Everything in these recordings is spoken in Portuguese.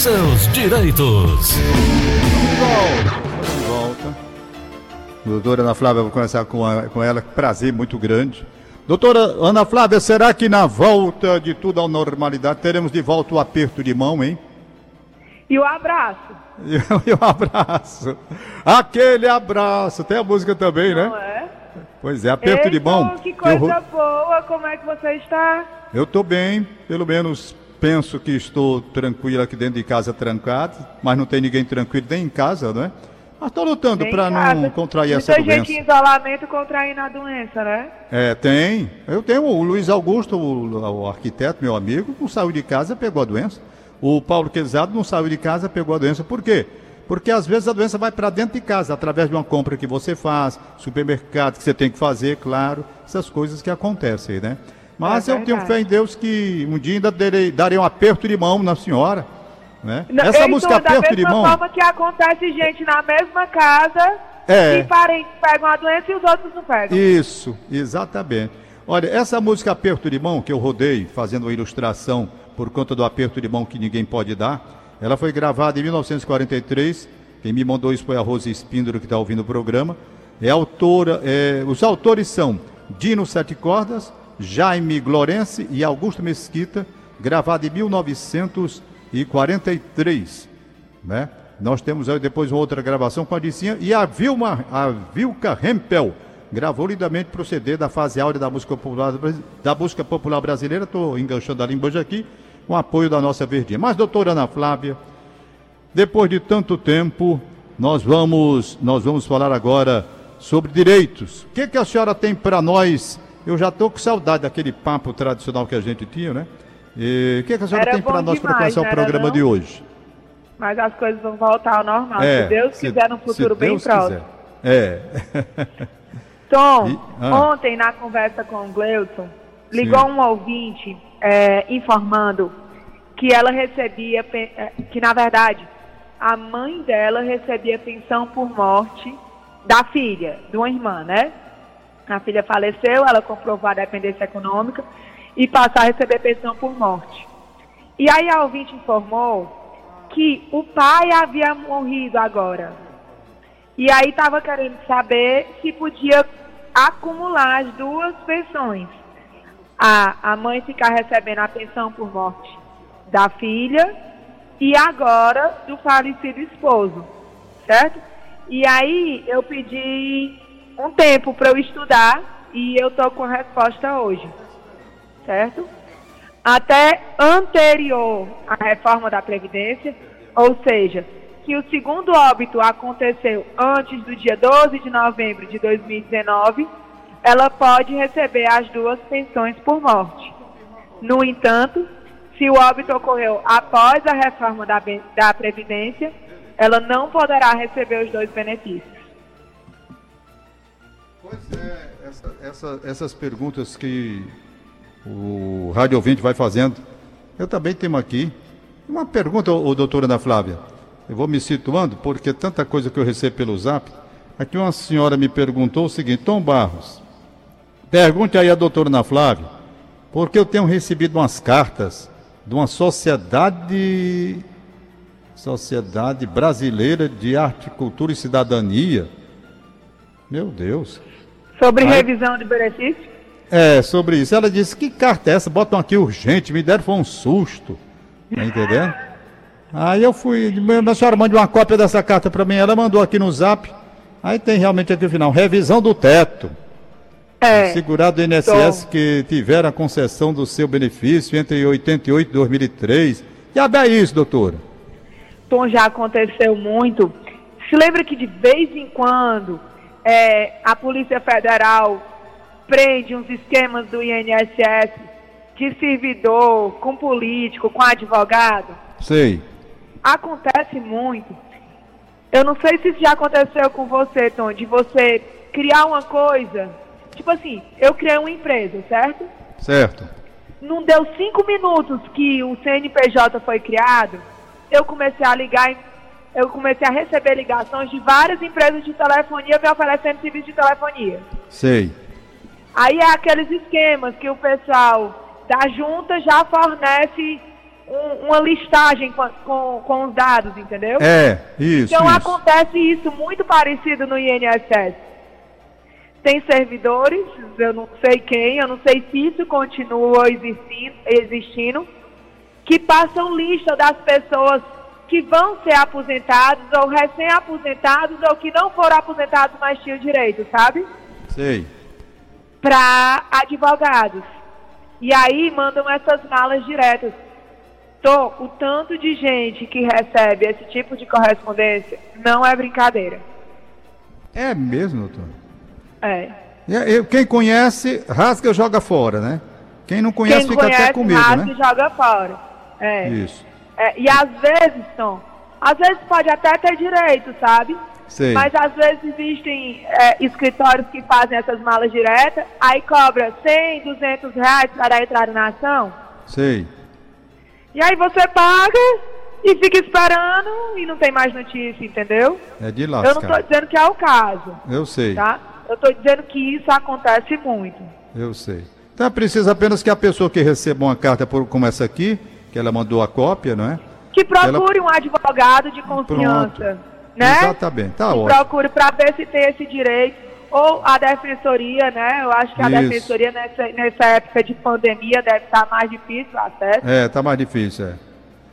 seus direitos. De volta. Doutora Ana Flávia, vou começar com, a, com ela. Prazer muito grande. Doutora Ana Flávia, será que na volta de tudo à normalidade teremos de volta o aperto de mão, hein? E o abraço. E o abraço. Aquele abraço. Tem a música também, né? Não é? Pois é, aperto Ei, de mão. Que Eu coisa ro- boa, como é que você está? Eu estou bem, pelo menos penso que estou tranquilo aqui dentro de casa trancado, mas não tem ninguém tranquilo nem em casa, não é? Mas estou lutando para não contrair essa doença. gente em isolamento contraindo a doença, né? É, tem. Eu tenho o Luiz Augusto, o, o arquiteto, meu amigo, não saiu de casa, pegou a doença. O Paulo Quezado não saiu de casa, pegou a doença. Por quê? Porque às vezes a doença vai para dentro de casa, através de uma compra que você faz, supermercado que você tem que fazer, claro, essas coisas que acontecem, né? Mas É eu tenho fé em Deus que um dia ainda darei, darei um aperto de mão na senhora, né? Não, Essa música da aperto de mesma mão, forma que acontece gente na mesma casa É. e parentes pegam a doença e os outros não pegam. Isso, exatamente. Olha, essa música Aperto de Mão, que eu rodei fazendo uma ilustração por conta do aperto de mão que ninguém pode dar, ela foi gravada em 1943. Quem me mandou isso foi a Rose Espíndolo, que está ouvindo o programa. É autora, é, os autores são Dino Sete Cordas, Jaime Glorense e Augusto Mesquita, gravada em 1943 né? Nós temos aí depois uma outra gravação com a Dicinha e a Vilma, a Vilca Hempel gravou lindamente proceder da fase áurea da música popular da música popular brasileira. Estou enganchando a língua aqui com apoio da nossa verdinha. Mas doutora Ana Flávia, depois de tanto tempo, nós vamos nós vamos falar agora sobre direitos. O que, que a senhora tem para nós? Eu já estou com saudade daquele papo tradicional que a gente tinha, né? E o que, que a senhora Era tem para nós para começar o programa não? de hoje? Mas as coisas vão voltar ao normal, É, se Deus se- quiser, num futuro bem Deus próximo. quiser. É. Tom, E- ah. ontem na conversa com o Gleuton, ligou Sim. um ouvinte é, informando que ela recebia, é, que na verdade a mãe dela recebia pensão por morte da filha, de uma irmã, né? A filha faleceu, ela comprovou a dependência econômica e passou a receber pensão por morte. E aí a ouvinte informou que o pai havia morrido agora. E aí estava querendo saber se podia acumular as duas pensões. A, a mãe ficar recebendo a pensão por morte da filha e agora do falecido esposo, certo? E aí eu pedi um tempo para eu estudar e eu tô com a resposta hoje, certo? Até anterior à reforma da Previdência, ou seja, que o segundo óbito aconteceu antes do dia 12 de novembro de 2019, ela pode receber as duas pensões por morte. No entanto, se o óbito ocorreu após a reforma da, da Previdência, ela não poderá receber os dois benefícios. Pois é, essa- essa- essas perguntas que o Rádio Ouvinte vai fazendo, eu também tenho aqui. Uma pergunta, ô, doutora Ana Flávia. Eu vou me situando, porque tanta coisa que eu recebo pelo zap. Aqui uma senhora me perguntou o seguinte, Tom Barros, pergunte aí à doutora Ana Flávia, porque eu tenho recebido umas cartas de uma sociedade, sociedade brasileira de arte, cultura e cidadania. Meu Deus. Sobre Aí- revisão de benefício? É, sobre isso. Ela disse, que carta é essa? Botam aqui urgente, me deram foi um susto. Tá entendendo? Aí eu fui, a senhora mande uma cópia dessa carta para mim. Ela mandou aqui no zap. Aí tem realmente aqui o final, revisão do teto. É. Segurado do INSS que tiveram a concessão do seu benefício entre 88 e 2003. Já é isso, doutora? Tom, já aconteceu muito. Se lembra que de vez em quando é, a Polícia Federal prende uns esquemas do INSS de servidor com político, com advogado? Sei. Acontece muito. Eu não sei se isso já aconteceu com você, Tom, de você criar uma coisa. Tipo assim, eu criei uma empresa, certo? Certo. não deu cinco minutos que o CNPJ foi criado, eu comecei a ligar, eu comecei a receber ligações de várias empresas de telefonia me oferecendo serviço de telefonia. Sei. Aí é aqueles esquemas que o pessoal da junta já fornece um- uma listagem com, com, com os dados, entendeu? É, isso, Então isso. acontece isso muito parecido no INSS. Tem servidores, eu não sei quem, eu não sei se isso continua existindo, existindo que passam lista das pessoas que vão ser aposentados ou recém-aposentados ou que não foram aposentados, mas tinham direito, sabe? Sei. Para advogados. E aí mandam essas malas diretas. Tô, o tanto de gente que recebe esse tipo de correspondência não é brincadeira. É mesmo, doutor? É. Quem conhece, rasga e joga fora, né? Quem não conhece Quem fica conhece, até com medo, rasga né? e joga fora. É. Isso. É, e às vezes, Tom, às vezes pode até ter direito, sabe? Sei. Mas às vezes existem é, escritórios que fazem essas malas diretas, aí cobra 100, 200 reais para dar entrada na ação. Sei. E aí você paga e fica esperando e não tem mais notícia, entendeu? É de Eu não estou dizendo que é o caso, Eu sei. tá? Eu estou dizendo que isso acontece muito. Eu sei. Então é preciso apenas que a pessoa que receba uma carta por, como essa aqui, que ela mandou a cópia, não é? Que procure um advogado de confiança, Pronto. né? Exatamente, tá Que ótimo. procure para ver se tem esse direito. Ou a defensoria, né? Eu acho que a Isso. defensoria nessa, nessa época de pandemia deve estar mais difícil o acesso. É, tá mais difícil, é.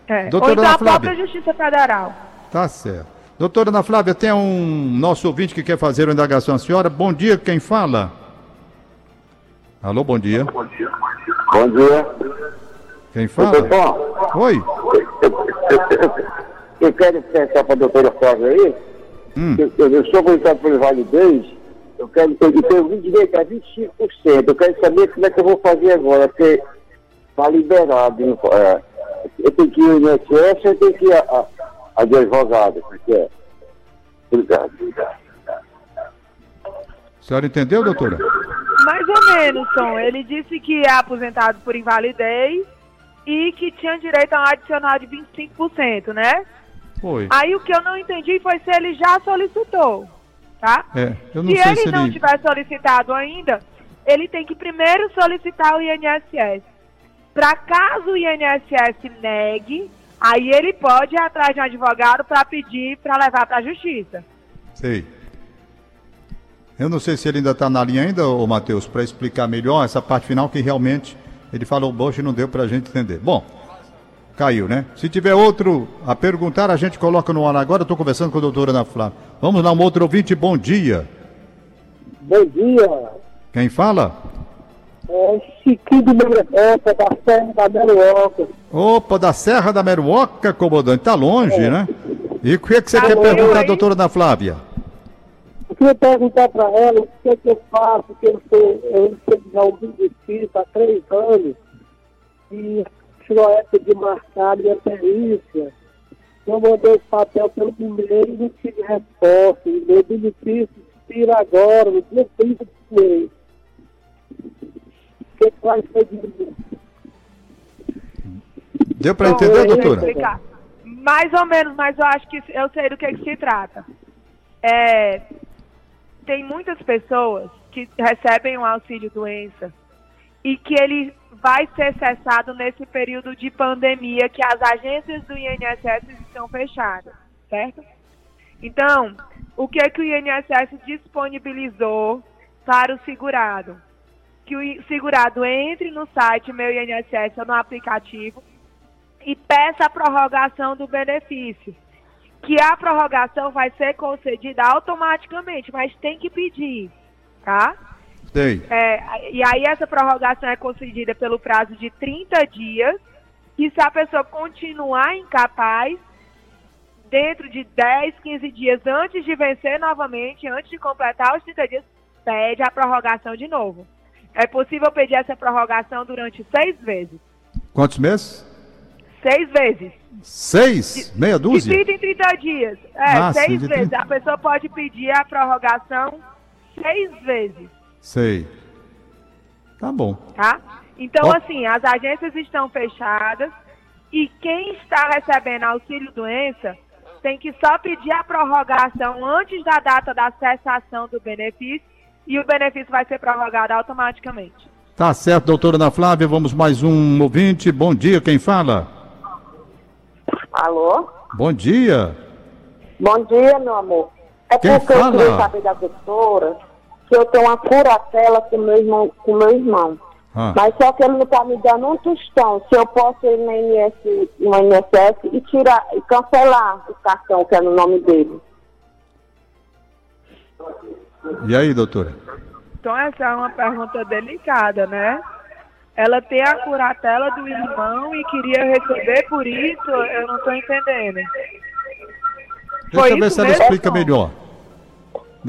É. Doutora Ou então a própria Flávia. Justiça Federal. Tá certo. Doutora Ana Flávia, tem um nosso ouvinte que quer fazer uma indagação à senhora. Bom dia, quem fala? Alô, bom dia. Bom dia. Quem fala? Doutor, Oi. eu quero perguntar para a doutora Flávia aí, Hum. eu, eu, eu sou aposentado por invalidez, eu quero, eu tenho 20 direito a 25%, eu quero saber como é que eu vou fazer agora, porque está liberado, hein, é, eu tenho que ir ao INSS, eu tenho que ir a, a, a de advogado, porque é. Obrigado, obrigado. A senhora entendeu, doutora? Mais ou menos, Tom. Ele disse que é aposentado por invalidez e que tinha direito a um adicional de 25%, né? Foi. Aí o que eu não entendi foi se ele já solicitou, tá? É, eu não se sei ele se não ele. tiver solicitado ainda, ele tem que primeiro solicitar o INSS. Para caso o INSS negue, aí ele pode ir atrás de um advogado para pedir para levar para a justiça. Sei. Eu não sei se ele ainda está na linha ainda, ô Matheus, para explicar melhor essa parte final que realmente ele falou bocha e não deu para a gente entender. Bom, caiu, né? Se tiver outro a perguntar, a gente coloca no ar agora. Estou conversando com a doutora Ana Flávia. Vamos lá, um outro ouvinte, bom dia. Bom dia, Quem fala? é Chiquinho do Merecopa, da Serra da Meruoca. Opa, da Serra da Meruoca, comandante. Tá longe, né? E o que, é que você Tá quer longe, perguntar, hein? doutora Ana Flávia? Eu queria perguntar para ela o que é que eu faço, porque eu sou, eu recebo já um benefício há três anos e chegou a época de marcar minha perícia. Eu mandei o papel pelo e-mail e não tive resposta. E meu benefício expira agora, no dia 30 de mês. O que, que vai ser de mim? Deu para Bom, entender, ia doutora? explicar. Mais ou menos, mas eu acho que eu sei do que, que se trata. É, tem muitas pessoas que recebem o auxílio doença e que ele vai ser cessado nesse período de pandemia que as agências do INSS estão fechadas, certo? Então, o que é que o INSS disponibilizou para o segurado? Que o segurado entre no site Meu INSS ou no aplicativo e peça a prorrogação do benefício. Que a prorrogação vai ser concedida automaticamente, mas tem que pedir, tá? Sei. É, e aí essa prorrogação é concedida pelo prazo de 30 dias e se a pessoa continuar incapaz, dentro de 10, 15 dias antes de vencer novamente, antes de completar os 30 dias, pede a prorrogação de novo. É possível pedir essa prorrogação durante seis vezes. Quantos meses? Seis vezes. Seis? Meia De dúzia? 30 em 30 dias. É, Ah, sim, seis de vezes. 30. A pessoa pode pedir a prorrogação seis vezes, Sei. Tá bom. tá? Então, Ó. assim, as agências estão fechadas e quem está recebendo auxílio doença tem que só pedir a prorrogação antes da data da cessação do benefício e o benefício vai ser prorrogado automaticamente. Tá certo, doutora Ana Flávia. Vamos mais um ouvinte. Bom dia, quem fala? Alô? Bom dia. Bom dia, meu amor. É Quem porque eu fala? queria saber da doutora que eu tenho uma curatela com meu irmão, com meu irmão. Ah. Mas só que ele não está me dando um tostão. Se eu posso ir no, INS, no INSS e tirar e cancelar o cartão que é no nome dele. E aí, doutora? Então essa é uma pergunta delicada, né? Ela tem a curatela do irmão e queria receber por isso, eu não estou entendendo. Deixa eu ver se ela explica melhor.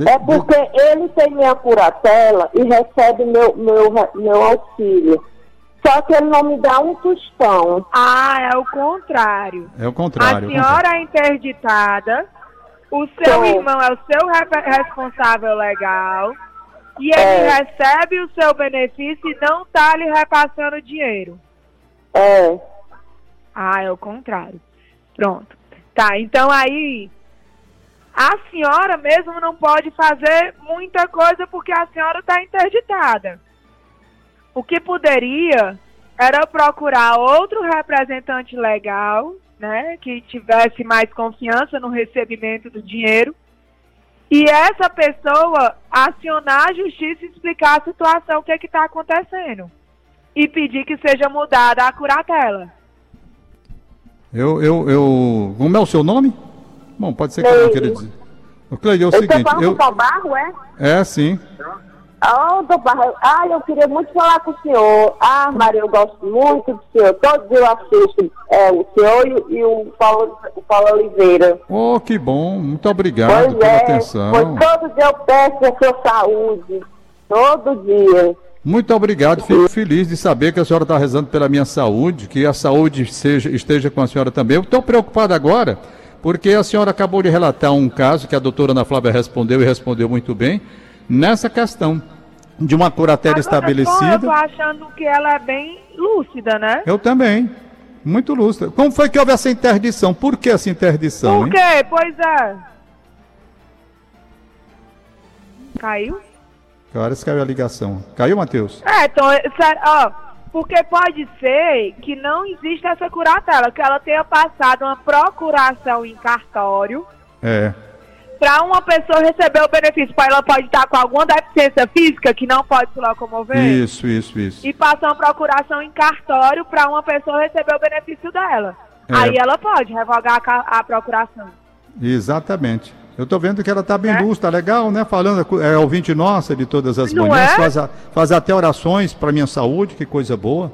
É porque ele tem minha curatela e recebe meu, meu, meu auxílio. Só que ele não me dá um tostão. Ah, é o contrário. É o A contrário. é o senhora é interditada, o seu Sim. irmão é o seu responsável legal e ele É. recebe o seu benefício e não está lhe repassando dinheiro. É. Ah, é o contrário. Pronto. Tá, então aí a senhora mesmo não pode fazer muita coisa porque a senhora está interditada. O que poderia era procurar outro representante legal, né, que tivesse mais confiança no recebimento do dinheiro, e essa pessoa acionar a justiça e explicar a situação, o que é está acontecendo, e pedir que seja mudada a curatela. Eu, eu, eu. Como é o seu nome? Bom, pode ser que eu não queira dizer. O Cleide, é o Eu seguinte, eu. Barro, é? É, sim. Ah, doutor Barro, ah, eu queria muito falar com o senhor. Ah, Maria, eu gosto muito do senhor. Todo dia eu assisto é, o senhor e, e o, Paulo, o Paulo Oliveira. Oh, que bom. Muito obrigado pois pela é, atenção. pois todo dia eu peço a sua saúde. Todo dia. Muito obrigado. Fico feliz de saber que a senhora está rezando pela minha saúde, que a saúde seja, esteja com a senhora também. Eu estou preocupado agora, porque a senhora acabou de relatar um caso que a doutora Ana Flávia respondeu e respondeu muito bem, nessa questão de uma curatela Agora, só Eu tô estabelecida. achando que ela é bem lúcida, né? Eu também. Muito lúcida. Como foi que houve essa interdição? Por que essa interdição, Por hein? quê? Pois é. Caiu? Que horas caiu a ligação? Caiu, Matheus? É, então, é, ó, porque pode ser que não exista essa curatela, que ela tenha passado uma procuração em cartório É. para uma pessoa receber o benefício. Pra ela pode estar com alguma deficiência física que não pode se locomover. Isso, isso, isso. E passar uma procuração em cartório para uma pessoa receber o benefício dela. É. Aí ela pode revogar a, a procuração. Exatamente. Eu tô vendo que ela tá bem É? luz, tá legal, né? Falando, é ouvinte nossa de todas as Não manhãs, é? faz, a- faz até orações para minha saúde, que coisa boa.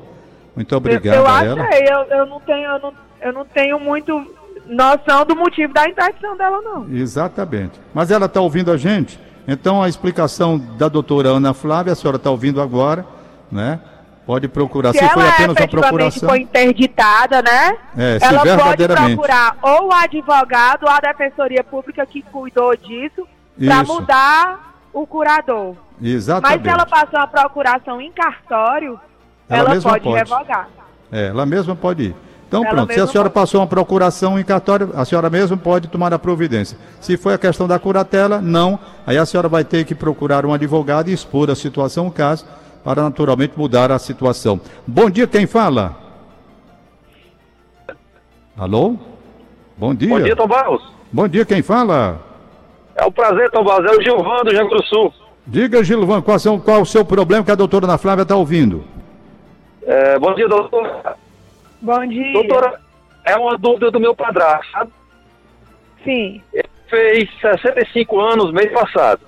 Muito obrigado eu, eu a ela. eu, eu não tenho, eu não, eu não tenho muito noção do motivo da interdição dela, não. Exatamente. Mas ela está ouvindo a gente, então a explicação da doutora Ana Flávia, a senhora está ouvindo agora, né? Pode procurar. Se, Se, foi apenas uma procuração. foi interditada, né? É, se ela pode procurar ou o advogado ou a defensoria pública que cuidou disso para mudar o curador. Mas Exatamente. se ela passou a procuração em cartório, Ela ela, pode, pode. revogar. É, ela mesma pode ir. Então, Ela pronto, se a senhora pode. passou uma procuração em cartório, a senhora mesma pode tomar a providência. Se foi a questão da curatela, não. Aí a senhora vai ter que procurar um advogado e expor a situação, o caso, para naturalmente mudar a situação. Bom dia, quem fala? Alô? Bom dia. Bom dia, Tom Barros. Bom dia, quem fala? É um prazer, Tom Barros. É o Gilvan do Rio Grande do Sul. Diga, Gilvan, qual, são- qual o seu problema que a doutora Ana Flávia está ouvindo? É, bom dia, doutor. Bom dia. Doutora, é uma dúvida do meu padrasto, sabe? Sim. Ele fez 65 anos mês passado.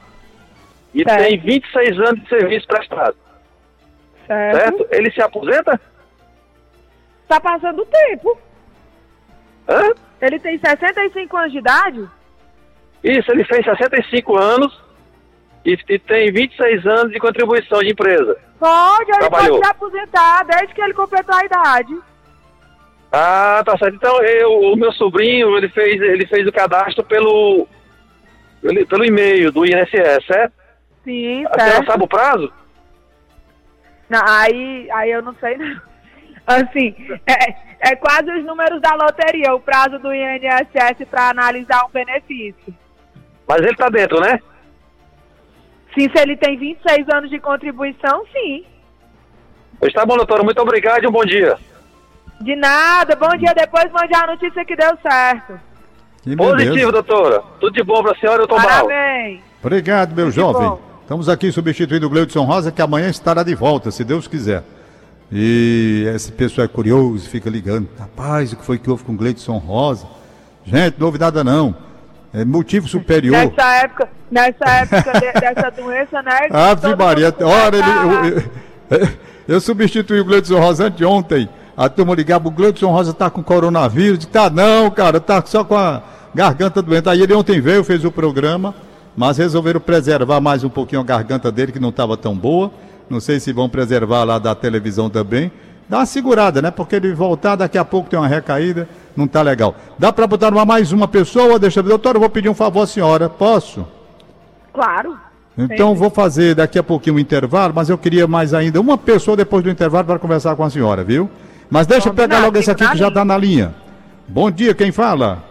E Certo. tem 26 anos de serviço prestado, Certo. certo? Ele se aposenta? Tá passando o tempo. Hã? Ele tem 65 anos de idade? Isso, ele fez 65 anos e, e tem 26 anos de contribuição de empresa. Pode, ele Trabalhou. pode se aposentar desde que ele completou a idade. Ah, tá certo. Então, eu, o meu sobrinho, ele fez, ele fez o cadastro pelo, pelo, pelo e-mail do INSS, certo? Sim, A senhora certo. sabe o prazo? Não, aí, aí eu não sei não. Assim, é, é quase os números da loteria, o prazo do INSS para analisar um benefício. Mas ele tá dentro, né? Sim, se ele tem 26 anos de contribuição, sim. Pois tá bom, doutora. Muito obrigado e um bom dia. De nada, bom dia depois, mande a notícia que deu certo. Que Positivo, doutora. Tudo de bom pra senhora, eu tô mal. Parabéns. Obrigado, meu Tudo jovem. Estamos aqui substituindo o Gleudson Rosa, que amanhã estará de volta, se Deus quiser. E esse pessoal é curioso, fica ligando. Rapaz, o que foi que houve com o Gleudson Rosa? Gente, nada não. É motivo superior. Nessa época, nessa época de- dessa doença, né? Ave Maria, ora, ele, eu, eu, eu substituí o Gleudson Rosa anteontem. A turma ligava, o Gleudson Rosa tá com coronavírus. Tá não, cara, tá só com a garganta doente. Aí ele ontem veio, fez o programa, mas resolveram preservar mais um pouquinho a garganta dele, que não estava tão boa. Não sei se vão preservar lá da televisão também. Dá uma segurada, né? Porque ele voltar, daqui a pouco tem uma recaída, não tá legal. Dá para botar uma, mais uma pessoa? Deixa eu ver. Doutor, eu vou pedir um favor à senhora. Posso? Claro. Então vou fazer daqui a pouquinho um intervalo, mas eu queria mais ainda uma pessoa depois do intervalo para conversar com a senhora, viu? Mas deixa eu pegar logo esse aqui que já está na linha. Bom dia, quem fala?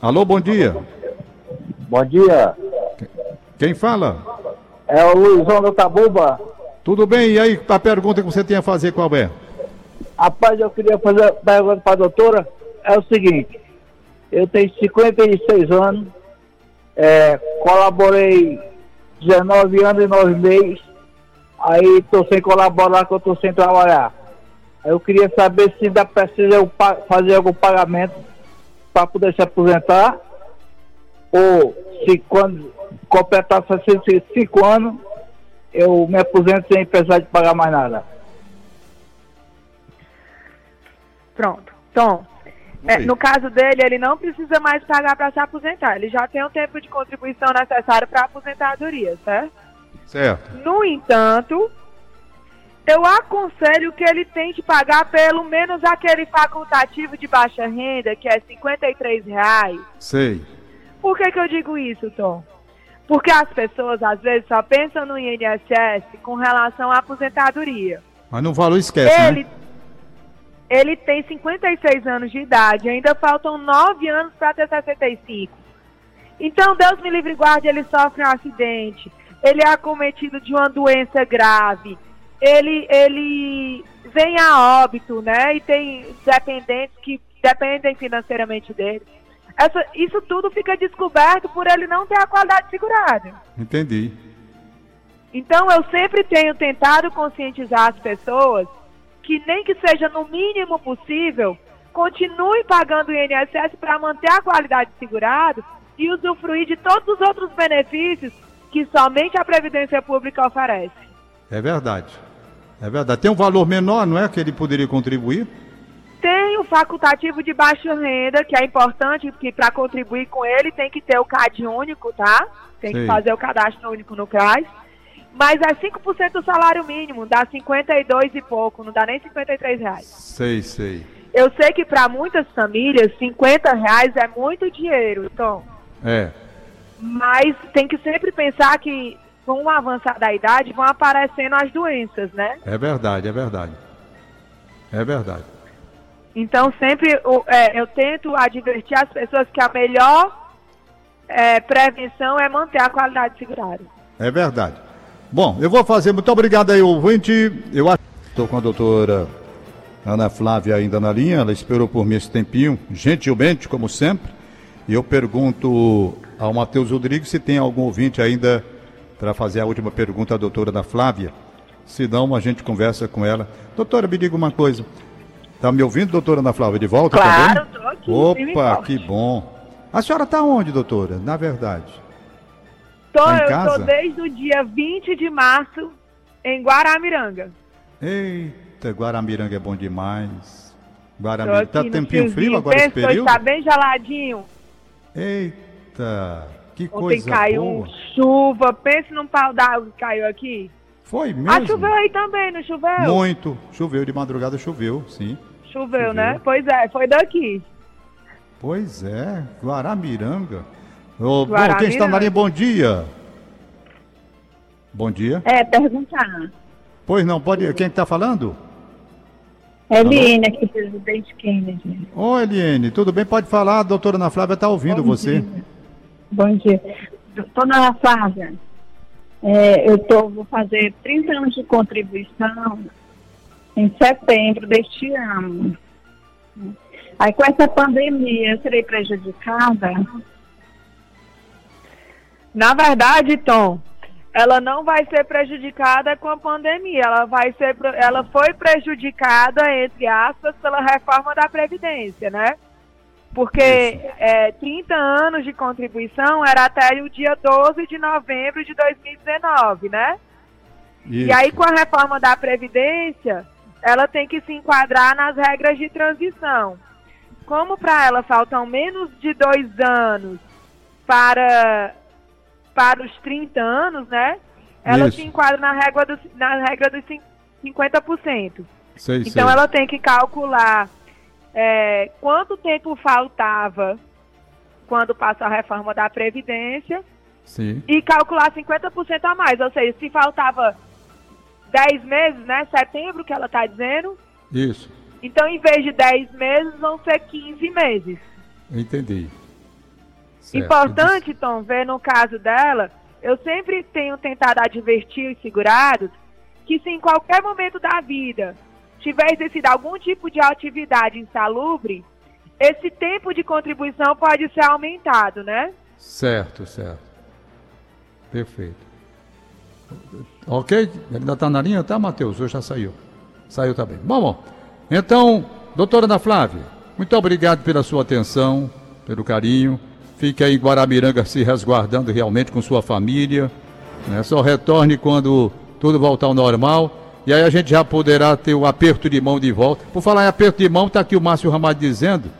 Alô, bom dia. Bom dia, Quem fala? é o Luizão da Tabuba. Tudo bem? E aí, a pergunta que você tem a fazer qual é? Rapaz, eu queria fazer uma pergunta para a doutora. É o seguinte, eu tenho 56 anos, é, colaborei 19 anos e 9 meses, aí estou sem colaborar, que eu estou sem trabalhar. Aí eu queria saber se ainda precisa eu fazer algum pagamento para poder se aposentar, ou se quando completar 65 anos, eu me aposento sem precisar de pagar mais nada. Pronto. Tom, é, no caso dele, ele não precisa mais pagar para se aposentar. Ele já tem o tempo de contribuição necessário para a aposentadoria, certo? Certo. No entanto, eu aconselho que ele tente pagar pelo menos aquele facultativo de baixa renda, que é 53 reais. Sei. Por que, que eu digo isso, Tom? Porque as pessoas, às vezes, só pensam no INSS com relação à aposentadoria. Mas no valor esquece, Ele, né? ele tem 56 anos de idade, ainda faltam 9 anos para ter 65. Então, Deus me livre e guarde, ele sofre um acidente, ele é acometido de uma doença grave, ele, ele vem a óbito, né? E tem dependentes que dependem financeiramente dele. Essa, isso tudo fica descoberto por ele não ter a qualidade segurada. Entendi. Então eu sempre tenho tentado conscientizar as pessoas que nem que seja no mínimo possível, continue pagando o INSS para manter a qualidade segurada e usufruir de todos os outros benefícios que somente a Previdência Pública oferece. É verdade. É verdade. Tem um valor menor, não é? Que ele poderia contribuir? Tem o facultativo de baixa renda, que é importante, porque para contribuir com ele tem que ter o CAD único, tá? Tem Sei. que fazer o cadastro único no CRAS. Mas é 5% do salário mínimo, dá 52 e pouco, não dá nem 53 reais. Sei, sei. Eu sei que para muitas famílias, 50 reais é muito dinheiro, Tom. É. Mas tem que sempre pensar que com o avançar da idade vão aparecendo as doenças, né? É verdade, é verdade. É verdade. Então sempre é, eu tento advertir as pessoas que a melhor é, prevenção é manter a qualidade segurada. É verdade. Bom, eu vou fazer. Muito obrigado aí, ouvinte. Eu. Estou com a doutora Ana Flávia ainda na linha. Ela esperou por mim esse tempinho, gentilmente, como sempre. E eu pergunto ao Matheus Rodrigues se tem algum ouvinte ainda para fazer a última pergunta à doutora Ana Flávia. Se não, a gente conversa com ela. Doutora, me diga uma coisa. Tá me ouvindo, doutora Ana Flávia, de volta Claro, também? tô aqui, Opa, que bom. A senhora está onde, doutora? Na verdade. Tô, Tá eu casa? tô desde o dia 20 de março em Guaramiranga. Eita, Guaramiranga é bom demais. Guaramiranga. Tá tempinho frio agora esse período? tá bem geladinho. Eita, que Ontem coisa caiu boa. um chuva. Pense num pau d'água que caiu aqui. Foi mesmo? Ah, choveu aí também, não choveu? Muito. Choveu de madrugada, choveu, sim. Choveu, Choveu. né? Pois é, foi daqui. Pois é, Guaramiranga. Ô, Bom, Guaramiranga. quem está na linha, bom dia. Bom dia. É, perguntar. Pois não, pode. Quem está falando? Eliane aqui, presidente Kennedy. Ô, Eliane, tudo bem? Pode falar, a doutora Ana Flávia está ouvindo Bom você. dia. Bom dia. Dona Flávia, é, eu tô, vou fazer 30 anos de contribuição em setembro deste ano. Aí com essa pandemia, eu serei prejudicada? Na verdade, Tom, ela não vai ser prejudicada com a pandemia. Ela vai ser, ela foi prejudicada entre aspas pela reforma da previdência, né? Porque é, 30 anos de contribuição era até o dia 12 de novembro de 2019, né? E aí, com a reforma da Previdência, ela tem que se enquadrar nas regras de transição. Como para ela faltam menos de dois anos para, para os 30 anos, né? Ela Isso. se enquadra na regra, dos, na regra dos cin- 50%. Sei, Então, sei. ela tem que calcular é, quanto tempo faltava quando passa a reforma da Previdência Sim. e calcular 50% a mais. Ou seja, se faltava 10 meses, né? Setembro que ela está dizendo. Isso. Então, em vez de 10 meses, vão ser 15 meses. Entendi. Certo. Importante, Tom, ver no caso dela, eu sempre tenho tentado advertir os segurados que se em qualquer momento da vida tiver exercido algum tipo de atividade insalubre, esse tempo de contribuição pode ser aumentado, né? Certo, certo. Perfeito. Ok? Ainda está na linha? Tá, Matheus? Ou já saiu? Saiu também. Bom, bom. Então, doutora Ana Flávia, muito obrigado pela sua atenção, pelo carinho. Fique aí em Guaramiranga se resguardando realmente com sua família. Né? Só retorne quando tudo voltar ao normal. E aí a gente já poderá ter o aperto de mão de volta. Por falar em aperto de mão, está aqui o Márcio Ramalho dizendo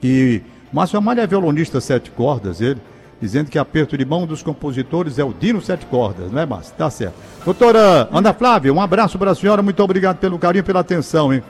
que Márcio Ramalho é violonista sete cordas, ele, dizendo que aperto de mão dos compositores é o Dino Sete Cordas, não é, Márcio? Tá certo. Doutora Ana Flávia, um abraço para a senhora, muito obrigado pelo carinho, pela atenção, hein?